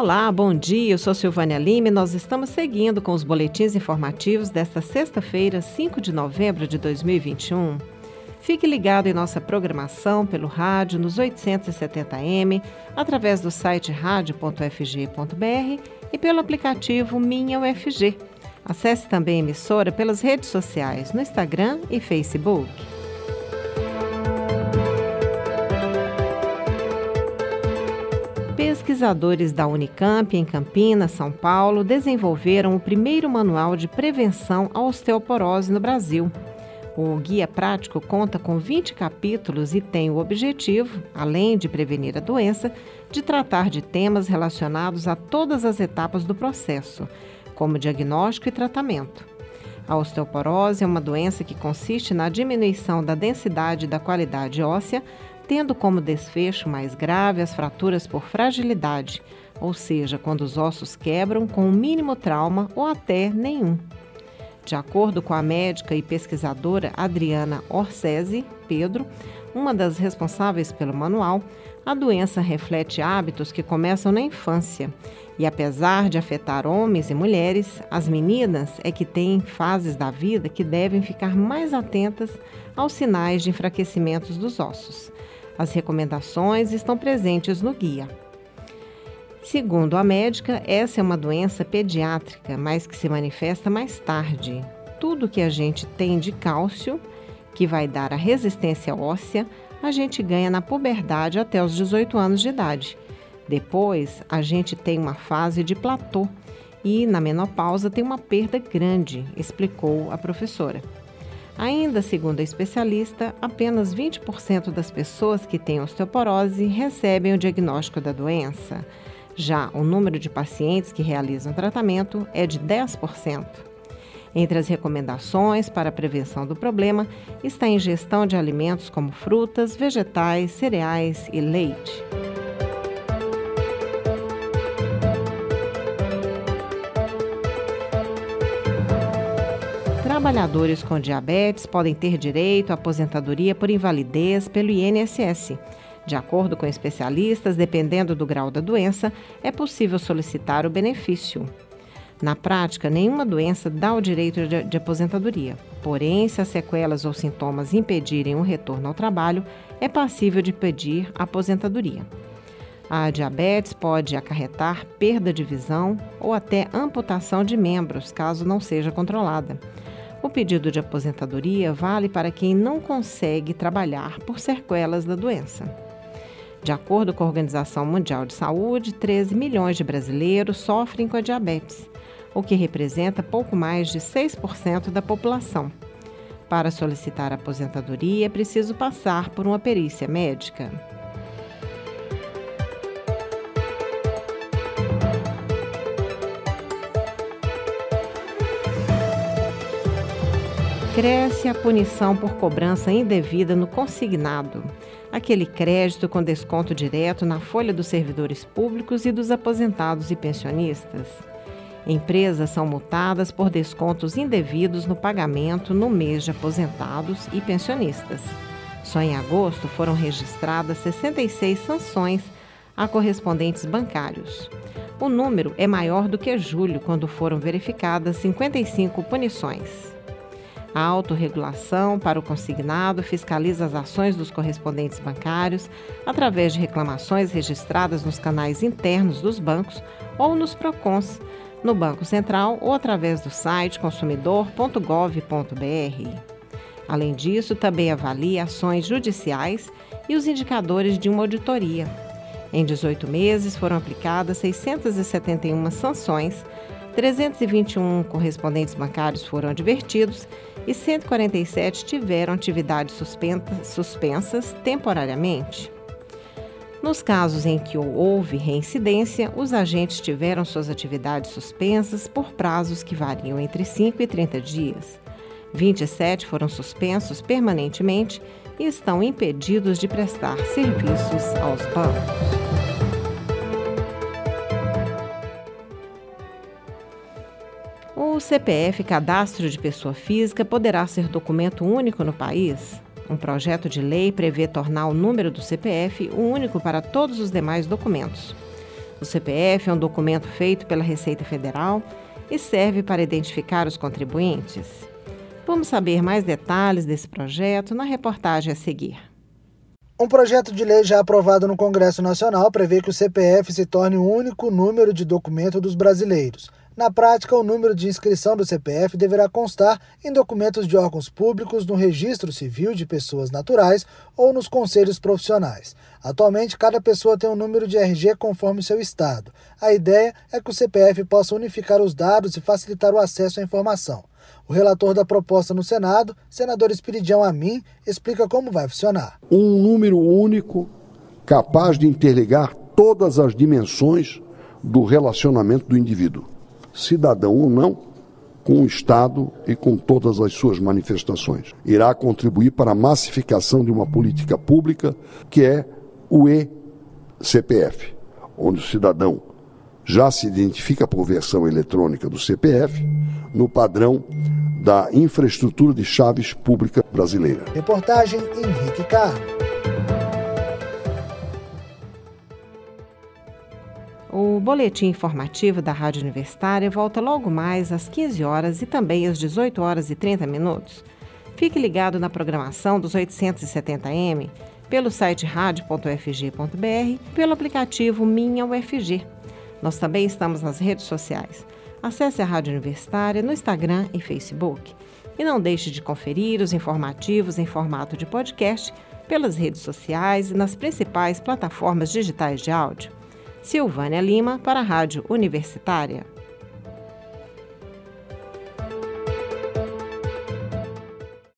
Olá, bom dia. Eu sou Silvânia Lima e nós estamos seguindo com os boletins informativos desta sexta-feira, 5 de novembro de 2021. Fique ligado em nossa programação pelo rádio nos 870m, através do site radio.fg.br e pelo aplicativo Minha UFG. Acesse também a emissora pelas redes sociais no Instagram e Facebook. Pesquisadores da Unicamp, em Campinas, São Paulo, desenvolveram o primeiro manual de prevenção à osteoporose no Brasil. O guia prático conta com 20 capítulos e tem o objetivo, além de prevenir a doença, de tratar de temas relacionados a todas as etapas do processo, como diagnóstico e tratamento. A osteoporose é uma doença que consiste na diminuição da densidade da qualidade óssea, tendo como desfecho mais grave as fraturas por fragilidade, ou seja, quando os ossos quebram com o mínimo trauma ou até nenhum. De acordo com a médica e pesquisadora Adriana Orsesi Pedro, uma das responsáveis pelo manual, a doença reflete hábitos que começam na infância. E apesar de afetar homens e mulheres, as meninas é que têm fases da vida que devem ficar mais atentas aos sinais de enfraquecimentos dos ossos. As recomendações estão presentes no guia. Segundo a médica, essa é uma doença pediátrica, mas que se manifesta mais tarde. Tudo que a gente tem de cálcio, que vai dar a resistência óssea, a gente ganha na puberdade até os 18 anos de idade. Depois, a gente tem uma fase de platô e na menopausa tem uma perda grande, explicou a professora. Ainda segundo a especialista, apenas 20% das pessoas que têm osteoporose recebem o diagnóstico da doença. Já o número de pacientes que realizam tratamento é de 10%. Entre as recomendações para a prevenção do problema está a ingestão de alimentos como frutas, vegetais, cereais e leite. Trabalhadores com diabetes podem ter direito à aposentadoria por invalidez pelo INSS. De acordo com especialistas, dependendo do grau da doença, é possível solicitar o benefício. Na prática, nenhuma doença dá o direito de, de, aposentadoria. Porém, se as sequelas ou sintomas impedirem o retorno ao trabalho, é passível de pedir aposentadoria. A diabetes pode acarretar perda de visão ou até amputação de membros, caso não seja controlada. O pedido de aposentadoria vale para quem não consegue trabalhar por sequelas da doença. De acordo com a Organização Mundial de Saúde, 13 milhões de brasileiros sofrem com a diabetes, o que representa pouco mais de 6% da população. Para solicitar aposentadoria, é preciso passar por uma perícia médica. Cresce a punição por cobrança indevida no consignado aquele crédito com desconto direto na folha dos servidores públicos e dos aposentados e pensionistas. Empresas são multadas por descontos indevidos no pagamento no mês de aposentados e pensionistas. Só em agosto foram registradas 66 sanções a correspondentes bancários. O número é maior do que julho, quando foram verificadas 55 punições. A autorregulação para o consignado fiscaliza as ações dos correspondentes bancários através de reclamações registradas nos canais internos dos bancos ou nos PROCONs, no Banco Central ou através do site consumidor.gov.br. Além disso, também avalia ações judiciais e os indicadores de uma auditoria. Em 18 meses foram aplicadas 671 sanções 321 correspondentes bancários foram advertidos e 147 tiveram atividades suspensas temporariamente. Nos casos em que houve reincidência, os agentes tiveram suas atividades suspensas por prazos que variam entre 5 e 30 dias. 27 foram suspensos permanentemente e estão impedidos de prestar serviços aos bancos. O CPF, Cadastro de Pessoa Física, poderá ser documento único no país? Um projeto de lei prevê tornar o número do CPF o único para todos os demais documentos. O CPF é um documento feito pela Receita Federal e serve para identificar os contribuintes. Vamos saber mais detalhes desse projeto na reportagem a seguir. Um projeto de lei já aprovado no Congresso Nacional prevê que o CPF se torne o único número de documento dos brasileiros. Na prática, o número de inscrição do CPF deverá constar em documentos de órgãos públicos, no registro civil de pessoas naturais ou nos conselhos profissionais. Atualmente, cada pessoa tem um número de RG conforme seu estado. A ideia é que o CPF possa unificar os dados e facilitar o acesso à informação. O relator da proposta no Senado, senador Espiridião Amin, explica como vai funcionar. Um número único capaz de interligar todas as dimensões do relacionamento do indivíduo cidadão ou não, com o Estado e com todas as suas manifestações. Irá contribuir para a massificação de uma política pública que é o e-CPF, onde o cidadão já se identifica por versão eletrônica do CPF no padrão da infraestrutura de chaves pública brasileira. Reportagem Henrique Carlos. O boletim informativo da Rádio Universitária volta logo mais às 15 horas e também às 18 horas e 30 minutos. Fique ligado na programação dos 870M pelo site radio.ufg.br pelo aplicativo Minha UFG. Nós também estamos nas redes sociais. Acesse a Rádio Universitária no Instagram e Facebook. E não deixe de conferir os informativos em formato de podcast pelas redes sociais e nas principais plataformas digitais de áudio. Silvânia Lima para a Rádio Universitária.